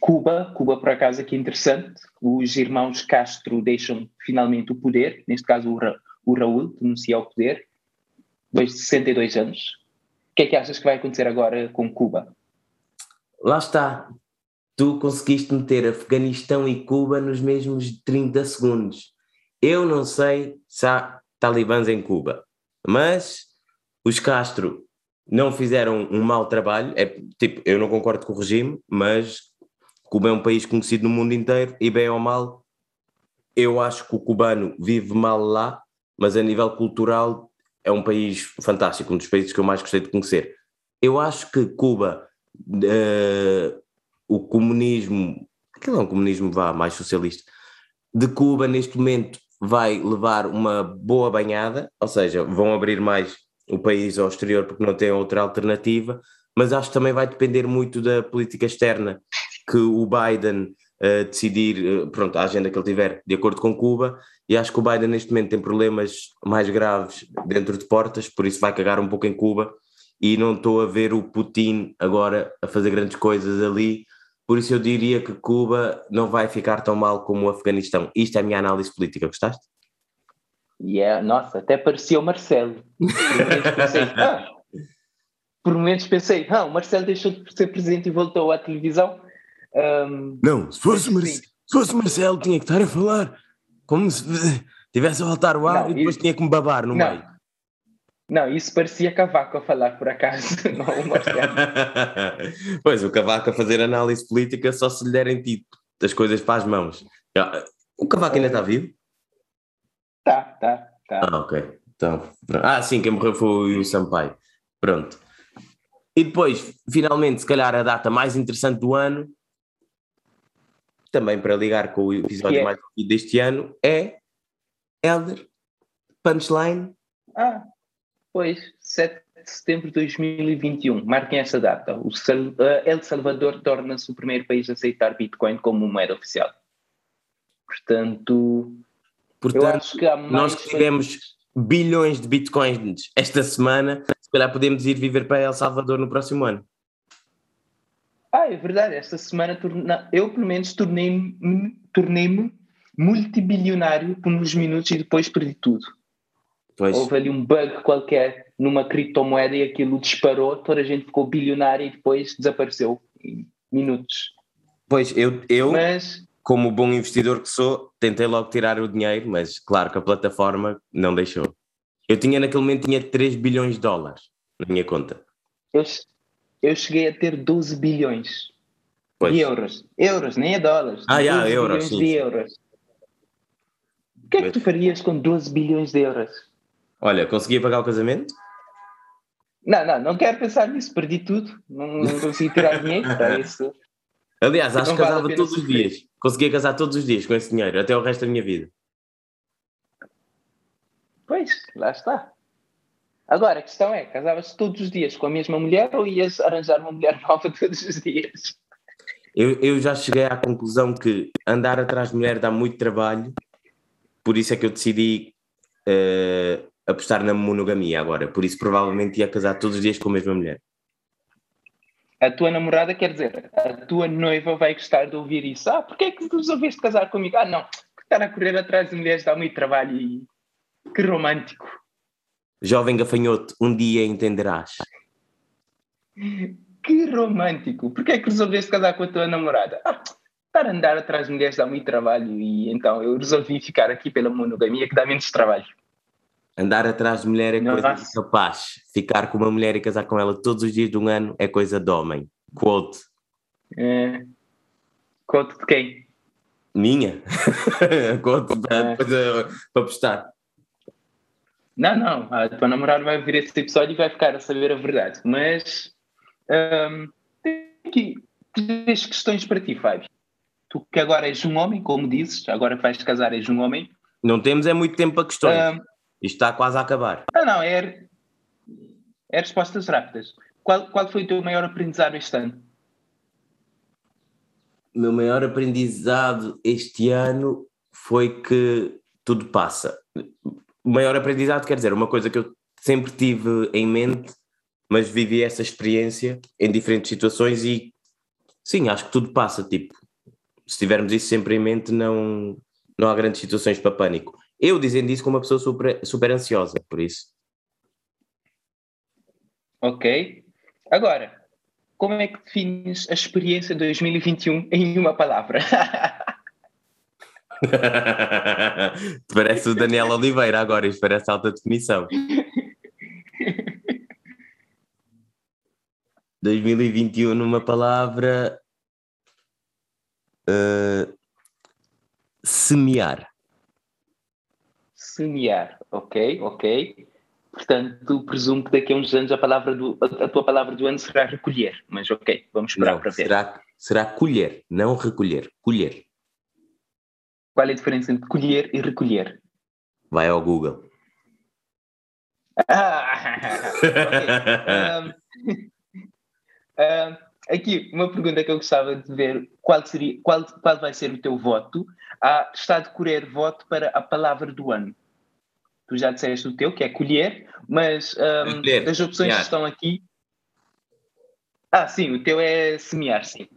[SPEAKER 1] Cuba, Cuba por acaso aqui é interessante, os irmãos Castro deixam finalmente o poder, neste caso o, Ra o Raul denuncia o poder, depois de 62 anos. O que é que achas que vai acontecer agora com Cuba?
[SPEAKER 2] Lá está. Tu conseguiste meter Afeganistão e Cuba nos mesmos 30 segundos. Eu não sei se há talibãs em Cuba, mas os Castro não fizeram um mau trabalho. É, tipo, eu não concordo com o regime, mas Cuba é um país conhecido no mundo inteiro e, bem ou mal, eu acho que o cubano vive mal lá, mas a nível cultural é um país fantástico, um dos países que eu mais gostei de conhecer. Eu acho que Cuba, uh, o comunismo, aquilo é um comunismo vá, mais socialista, de Cuba neste momento vai levar uma boa banhada, ou seja, vão abrir mais o país ao exterior porque não tem outra alternativa, mas acho que também vai depender muito da política externa que o Biden uh, decidir, uh, pronto, a agenda que ele tiver de acordo com Cuba, e acho que o Biden neste momento tem problemas mais graves dentro de portas, por isso vai cagar um pouco em Cuba, e não estou a ver o Putin agora a fazer grandes coisas ali, por isso eu diria que Cuba não vai ficar tão mal como o Afeganistão. Isto é a minha análise política, gostaste?
[SPEAKER 1] Yeah, nossa, até parecia o Marcelo. Por momentos pensei, ah, o Marcelo deixou de ser presidente e voltou à televisão. Um,
[SPEAKER 2] não, se fosse, Mar se fosse Marcelo tinha que estar a falar como se tivesse a voltar o ar não, e depois tinha que me babar no não. meio.
[SPEAKER 1] Não, isso parecia Cavaco a falar, por acaso, não o Marcelo.
[SPEAKER 2] pois, o Cavaco a fazer análise política só se lhe derem tipo as coisas para as mãos. O Cavaco ainda está vivo?
[SPEAKER 1] Tá, tá, tá.
[SPEAKER 2] Ah, ok. Então, ah, sim, quem morreu foi o Sampaio. Pronto. E depois, finalmente, se calhar a data mais interessante do ano, também para ligar com o episódio é? mais deste ano, é Elder Punchline.
[SPEAKER 1] Ah, Pois, 7 de setembro de 2021. Marquem essa data. O eh, El Salvador torna-se o primeiro país a aceitar Bitcoin como moeda oficial. Portanto,
[SPEAKER 2] Portanto eu acho que há mais nós que tivemos países... bilhões de Bitcoins esta semana, se calhar podemos ir viver para El Salvador no próximo ano.
[SPEAKER 1] Ah, é verdade. Esta semana eu, pelo menos, tornei-me tornei multibilionário por uns minutos e depois perdi tudo. Pois. Houve ali um bug qualquer numa criptomoeda e aquilo disparou, toda a gente ficou bilionária e depois desapareceu em minutos.
[SPEAKER 2] Pois, eu, eu mas, como bom investidor que sou, tentei logo tirar o dinheiro, mas claro que a plataforma não deixou. Eu tinha naquele momento tinha 3 bilhões de dólares na minha conta.
[SPEAKER 1] Eu, eu cheguei a ter 12 bilhões pois. de euros. Euros, nem é dólares.
[SPEAKER 2] Ah, yeah, euros, sim,
[SPEAKER 1] de
[SPEAKER 2] sim.
[SPEAKER 1] euros. O que é que tu farias com 12 bilhões de euros?
[SPEAKER 2] Olha, conseguia pagar o casamento?
[SPEAKER 1] Não, não, não quero pensar nisso, perdi tudo, não, não consegui tirar dinheiro para isso.
[SPEAKER 2] Aliás, acho que casava vale todos os dias. Conseguia casar todos os dias com esse dinheiro, até o resto da minha vida.
[SPEAKER 1] Pois, lá está. Agora, a questão é, casavas todos os dias com a mesma mulher ou ias arranjar uma mulher nova todos os dias?
[SPEAKER 2] Eu, eu já cheguei à conclusão que andar atrás de mulher dá muito trabalho, por isso é que eu decidi uh, apostar na monogamia agora, por isso provavelmente ia casar todos os dias com a mesma mulher.
[SPEAKER 1] A tua namorada quer dizer, a tua noiva vai gostar de ouvir isso. Ah, porquê é que resolveste casar comigo? Ah, não, estar a correr atrás de mulheres dá muito trabalho e que romântico.
[SPEAKER 2] Jovem gafanhoto, um dia entenderás.
[SPEAKER 1] Que romântico. Porquê é que resolveste casar com a tua namorada? Ah, estar a andar atrás de mulheres dá muito trabalho e então eu resolvi ficar aqui pela monogamia que dá menos trabalho.
[SPEAKER 2] Andar atrás de mulher é não coisa de rapaz. Ficar com uma mulher e casar com ela todos os dias de um ano é coisa de homem. Quote.
[SPEAKER 1] É... Quote de quem?
[SPEAKER 2] Minha. Quote é. para, para postar.
[SPEAKER 1] Não, não. A tua namorada vai ver esse episódio e vai ficar a saber a verdade. Mas um, tem aqui três questões para ti, Fábio. Tu que agora és um homem, como dizes, agora que vais casar és um homem.
[SPEAKER 2] Não temos é muito tempo para questões. Um, isto está quase a acabar.
[SPEAKER 1] Não, não, é, é respostas rápidas. Qual, qual foi o teu maior aprendizado este ano?
[SPEAKER 2] O meu maior aprendizado este ano foi que tudo passa. Maior aprendizado quer dizer uma coisa que eu sempre tive em mente, mas vivi essa experiência em diferentes situações e sim, acho que tudo passa. Tipo, se tivermos isso sempre em mente, não, não há grandes situações para pânico. Eu dizendo isso como uma pessoa super, super ansiosa, por isso.
[SPEAKER 1] Ok. Agora, como é que defines a experiência de 2021 em uma palavra?
[SPEAKER 2] parece o Daniel Oliveira agora, isto parece alta definição. 2021 numa palavra uh, semear
[SPEAKER 1] semear, ok? Ok. Portanto, presumo que daqui a uns anos a, palavra do, a tua palavra do ano será recolher, mas ok, vamos esperar
[SPEAKER 2] não,
[SPEAKER 1] para ver.
[SPEAKER 2] Será, será colher, não recolher, colher.
[SPEAKER 1] Qual é a diferença entre colher e recolher?
[SPEAKER 2] Vai ao Google.
[SPEAKER 1] Ah, um, um, aqui, uma pergunta que eu gostava de ver: qual, seria, qual, qual vai ser o teu voto? Ah, está a decorrer voto para a palavra do ano tu já disseste o teu, que é colher, mas um, colher, das opções semear. que estão aqui. Ah, sim, o teu é semear, sim.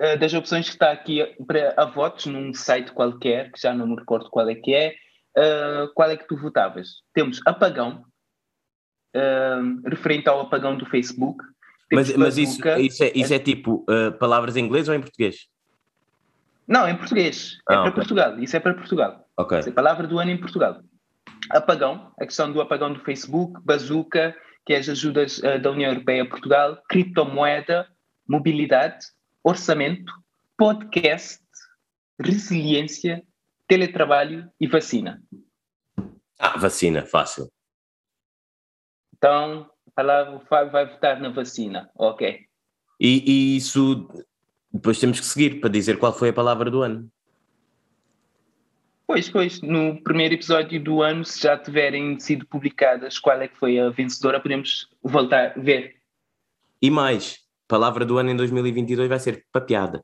[SPEAKER 1] Uh, das opções que está aqui para, a votos num site qualquer, que já não me recordo qual é que é, uh, qual é que tu votavas? Temos apagão, uh, referente ao apagão do Facebook.
[SPEAKER 2] Mas, mas isso, isso, é, isso é, é tipo palavras em inglês ou em português?
[SPEAKER 1] Não, em português. É ah, para okay. Portugal. Isso é para Portugal.
[SPEAKER 2] Ok.
[SPEAKER 1] É palavra do ano em Portugal. apagão, a questão do apagão do Facebook, bazuca, que é as ajudas uh, da União Europeia a Portugal, criptomoeda, mobilidade, orçamento, podcast, resiliência, teletrabalho e vacina.
[SPEAKER 2] Ah, vacina, fácil.
[SPEAKER 1] Então, a palavra Fábio vai votar na vacina, ok.
[SPEAKER 2] E, e isso depois temos que seguir para dizer qual foi a palavra do ano.
[SPEAKER 1] Pois, pois, no primeiro episódio do ano, se já tiverem sido publicadas qual é que foi a vencedora, podemos voltar a ver.
[SPEAKER 2] E mais, palavra do ano em 2022 vai ser papiada.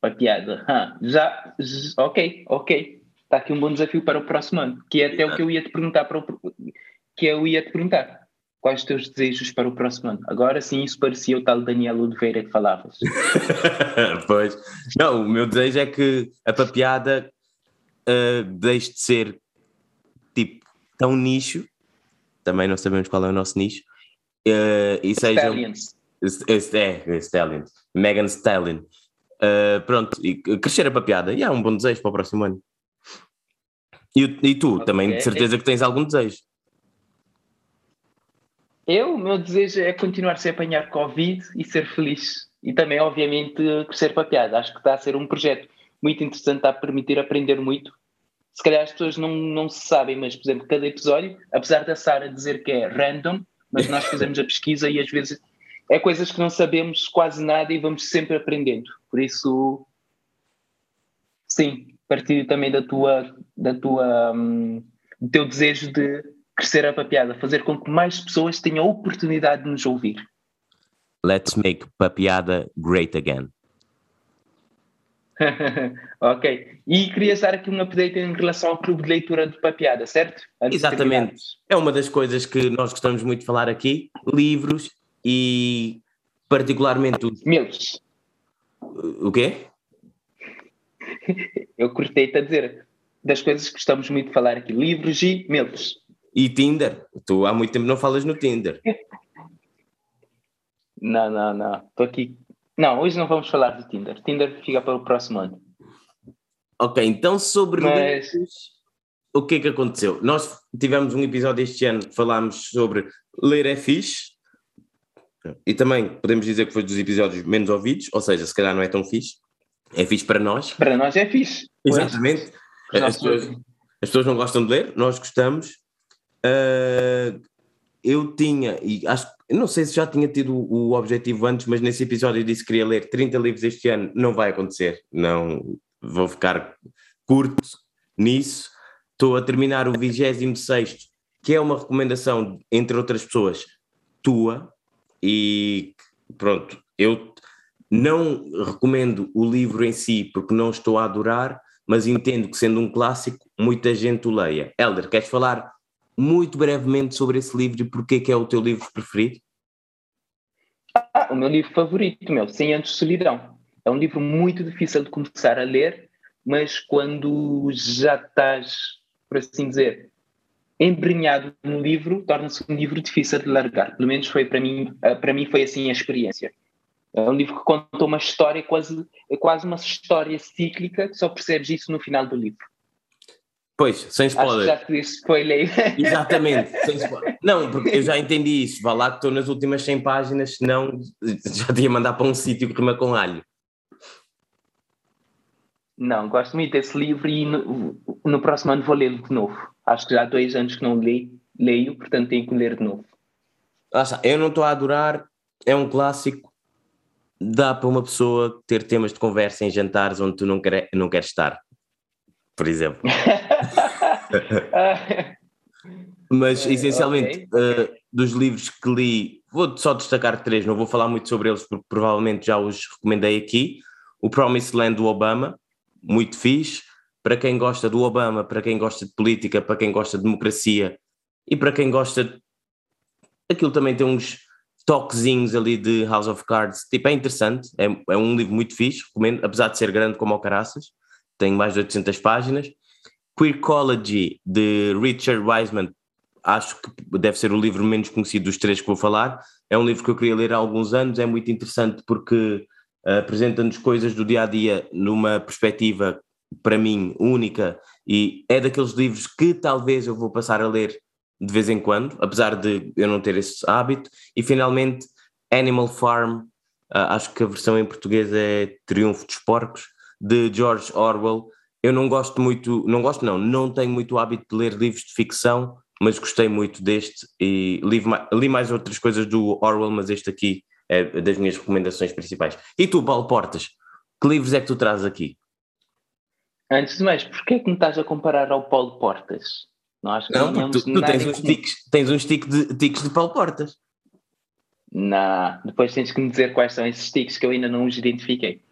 [SPEAKER 1] Papiada, ah, já, ok, ok. Está aqui um bom desafio para o próximo ano, que é até o que eu ia te perguntar para o, que eu ia te perguntar. Quais os teus desejos para o próximo ano? Agora sim, isso parecia o tal Daniel Oliveira que falavas.
[SPEAKER 2] pois. Não, o meu desejo é que a papiada uh, deixe de ser tipo tão nicho, também não sabemos qual é o nosso nicho, uh, e seja.
[SPEAKER 1] Stallions.
[SPEAKER 2] É, Stallions. Megan Stallion. Uh, pronto, e crescer a papiada. E há um bom desejo para o próximo ano. E, e tu, okay. também de certeza que tens algum desejo.
[SPEAKER 1] Eu, o meu desejo é continuar sem apanhar Covid e ser feliz. E também, obviamente, crescer a piada. Acho que está a ser um projeto muito interessante, está a permitir aprender muito. Se calhar as pessoas não, não se sabem, mas, por exemplo, cada episódio, apesar da Sara dizer que é random, mas nós fazemos a pesquisa e às vezes é coisas que não sabemos quase nada e vamos sempre aprendendo. Por isso, sim, partilho também da tua, da tua, um, do teu desejo de crescer a papiada, fazer com que mais pessoas tenham a oportunidade de nos ouvir.
[SPEAKER 2] Let's make papiada great again.
[SPEAKER 1] ok. E querias dar aqui um update em relação ao clube de leitura de papiada, certo?
[SPEAKER 2] Antes Exatamente. É uma das coisas que nós gostamos muito de falar aqui: livros e, particularmente.
[SPEAKER 1] Meus.
[SPEAKER 2] O quê?
[SPEAKER 1] Eu cortei-te a dizer das coisas que gostamos muito de falar aqui: livros e meus.
[SPEAKER 2] E Tinder? Tu há muito tempo não falas no Tinder.
[SPEAKER 1] Não, não, não. Estou aqui. Não, hoje não vamos falar do Tinder. Tinder fica para o próximo ano.
[SPEAKER 2] Ok, então sobre Mas... o que é que aconteceu? Nós tivemos um episódio este ano que falámos sobre ler é fixe e também podemos dizer que foi dos episódios menos ouvidos, ou seja, se calhar não é tão fixe. É fixe para nós.
[SPEAKER 1] Para nós é fixe.
[SPEAKER 2] Exatamente. As pessoas, as pessoas não gostam de ler, nós gostamos Uh, eu tinha, e acho não sei se já tinha tido o, objetivo antes, mas nesse episódio eu disse que queria ler 30 livros este ano, não vai acontecer, não vou ficar curto nisso. Estou a terminar o 26, que é uma recomendação, entre outras pessoas, tua, e pronto, eu não recomendo o livro em si porque não estou a adorar, mas entendo que sendo um clássico, muita gente o leia. Helder, queres falar muito brevemente sobre esse livro e porquê que é o teu livro preferido?
[SPEAKER 1] Ah, o meu livro favorito, meu, 100 anos de solidão. É um livro muito difícil de começar a ler, mas quando já estás, por assim dizer, embrenhado no livro, torna-se um livro difícil de largar. Pelo menos foi para mim, ah, para mim foi assim a experiência. É um livro que conta uma história quase, é quase uma história cíclica, só percebes isso no final do livro.
[SPEAKER 2] Pois, sem spoiler.
[SPEAKER 1] Acho que já te spoiler.
[SPEAKER 2] Exatamente, sem spoiler. Não, porque eu já entendi isso. Vá lá que estou nas últimas 100 páginas, senão já te ia mandar para um sítio que rima com alho.
[SPEAKER 1] Não, gosto muito desse livro e no, no próximo ano vou lê-lo de novo. Acho que já há dois anos que não leio, leio portanto tenho que ler de novo.
[SPEAKER 2] Nossa, eu não estou a adorar, é um clássico. Dá para uma pessoa ter temas de conversa em jantares onde tu não, quer, não queres estar por exemplo. Mas é, essencialmente, okay. uh, dos livros que li, vou só destacar três, não vou falar muito sobre eles porque provavelmente já os recomendei aqui. O Promised Land do Obama, muito fixe. Para quem gosta do Obama, para quem gosta de política, para quem gosta de democracia e para quem gosta. De... Aquilo também tem uns toquezinhos ali de House of Cards. Tipo, é interessante, é, é um livro muito fixe, recomendo, apesar de ser grande como o Caraças tem mais de 800 páginas. Queercology, de Richard Wiseman, acho que deve ser o livro menos conhecido dos três que vou falar. É um livro que eu queria ler há alguns anos, é muito interessante porque uh, apresenta-nos coisas do dia a dia numa perspectiva, para mim, única e é daqueles livros que talvez eu vou passar a ler de vez em quando, apesar de eu não ter esse hábito. E finalmente, Animal Farm, uh, acho que a versão em português é Triunfo dos Porcos, de George Orwell. Eu não gosto muito, não gosto não, não tenho muito hábito de ler livros de ficção, mas gostei muito deste e li, li mais outras coisas do Orwell, mas este aqui é das minhas recomendações principais. E tu, Paulo Portas, que livros é que tu trazes aqui?
[SPEAKER 1] Antes de mais, porquê é que me estás a comparar ao Paulo Portas?
[SPEAKER 2] Nós não, tu, tu tens, uns tiques, tens uns tiques de, tiques de Paulo Portas.
[SPEAKER 1] Não, depois tens que me dizer quais são esses tiques que eu ainda não os identifiquei.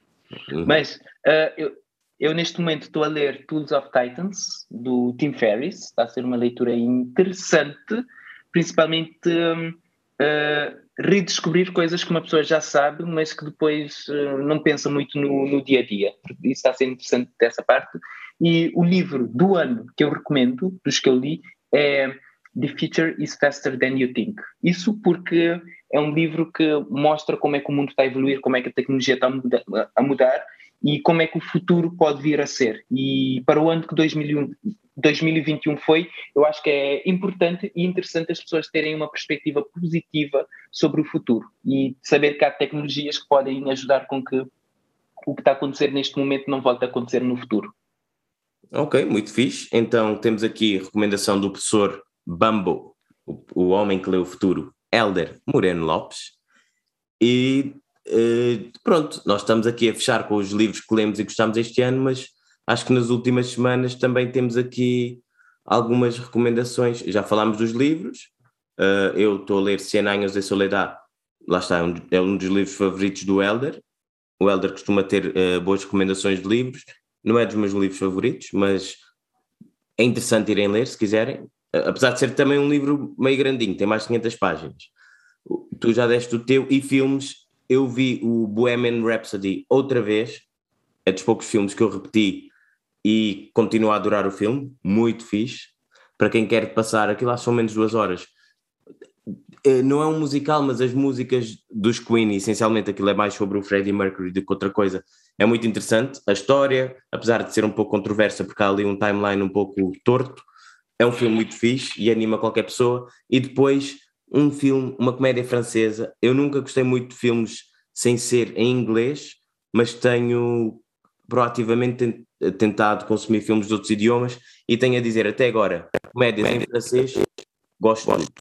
[SPEAKER 1] Uhum. Mas uh, eu, eu neste momento estou a ler Tools of Titans, do Tim Ferriss, está a ser uma leitura interessante, principalmente um, uh, redescobrir coisas que uma pessoa já sabe, mas que depois uh, não pensa muito no, no, dia a dia. Isso está a ser interessante dessa parte. E o livro do ano que eu recomendo, dos que eu li, é The Future is Faster Than You Think. Isso porque é um livro que mostra como é que o mundo está a evoluir, como é que a tecnologia está a mudar e como é que o futuro pode vir a ser. E para o ano que 2001, 2021 foi, eu acho que é importante e interessante as pessoas terem uma perspectiva positiva sobre o futuro e saber que há tecnologias que podem ajudar com que o que está a acontecer neste momento não volte a acontecer no futuro.
[SPEAKER 2] Ok, muito fixe. Então temos aqui a recomendação do professor Bambo, o, o homem que lê o futuro, Elder Moreno Lopes. E uh, pronto, nós estamos aqui a fechar com os livros que lemos e gostamos este ano, mas acho que nas últimas semanas também temos aqui algumas recomendações. Já falámos dos livros, uh, eu estou a ler Cien Anos de Soledad, lá está, é um, é um dos livros favoritos do Elder. O Elder costuma ter uh, boas recomendações de livros, não é dos meus livros favoritos, mas é interessante irem ler se quiserem, apesar de ser também um livro meio grandinho, tem mais de 500 páginas. Tu já deste o teu, e filmes, eu vi o Bohemian Rhapsody outra vez, é dos poucos filmes que eu repeti e continuo a adorar o filme, muito fixe. Para quem quer passar, aquilo lá são menos duas horas. Eh, não é um musical, mas as músicas dos Queen, essencialmente aquilo é mais sobre o Freddie Mercury do que outra coisa. É muito interessante. A história, apesar de ser um pouco controversa, porque há ali um timeline um pouco torto, é um filme muito fixe e anima qualquer pessoa. E depois, um filme, uma comédia francesa. Eu nunca gostei muito de filmes sem ser em inglês, mas tenho proativamente tentado consumir filmes de outros idiomas e tenho a dizer até agora, comédias em francês, gosto muito.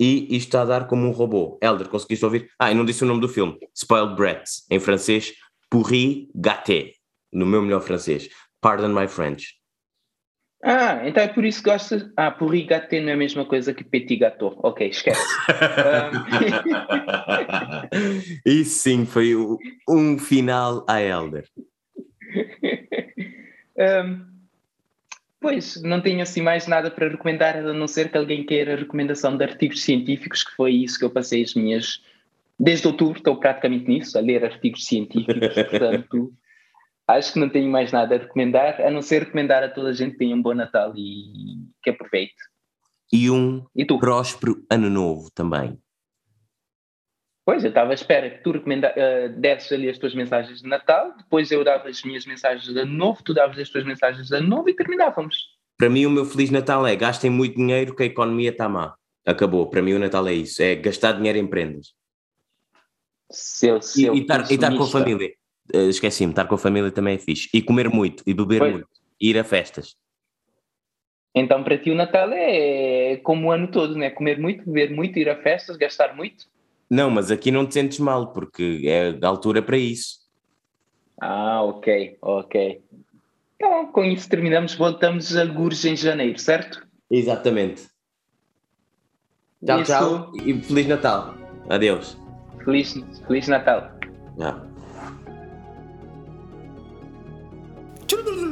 [SPEAKER 2] E isto está a dar como um robô. Elder, conseguiste ouvir? Ah, e não disse o nome do filme. Spoiled Brats, em francês, Pourri Gâté, no meu melhor francês. Pardon my French.
[SPEAKER 1] Ah, então é por isso que gostas. Ah, pourri gâté não é a mesma coisa que petit gâteau. Ok, esquece.
[SPEAKER 2] Isso sim foi um final a Elder.
[SPEAKER 1] um, pois, não tenho assim mais nada para recomendar, a não ser que alguém queira a recomendação de artigos científicos, que foi isso que eu passei as minhas. Desde outubro estou praticamente nisso, a ler artigos científicos, portanto acho que não tenho mais nada a recomendar, a não ser recomendar a toda a gente que tenha um bom Natal e que aproveite.
[SPEAKER 2] E um e próspero ano novo também.
[SPEAKER 1] Pois, eu estava à espera que tu recomenda, uh, desses ali as tuas mensagens de Natal, depois eu dava as minhas mensagens de ano novo, tu davas as tuas mensagens de ano novo e terminávamos.
[SPEAKER 2] Para mim o meu Feliz Natal é gastem muito dinheiro que a economia está má. Acabou. Para mim o Natal é isso, é gastar dinheiro em prendas.
[SPEAKER 1] Seu, seu
[SPEAKER 2] e, e estar com a família. Uh, Esqueci-me, estar com a família também é fixe. E comer muito, e beber pois. muito, e ir a festas.
[SPEAKER 1] Então para ti o Natal é como o ano todo, né? Comer muito, beber muito, ir a festas, gastar muito.
[SPEAKER 2] Não, mas aqui não te sentes mal, porque é a altura para isso.
[SPEAKER 1] Ah, ok, ok. Então, com isso terminamos, voltamos a Gures em janeiro, certo?
[SPEAKER 2] Exatamente. Tchau, isso... tchau e Feliz Natal. Adeus.
[SPEAKER 1] Feliz, Feliz Natal.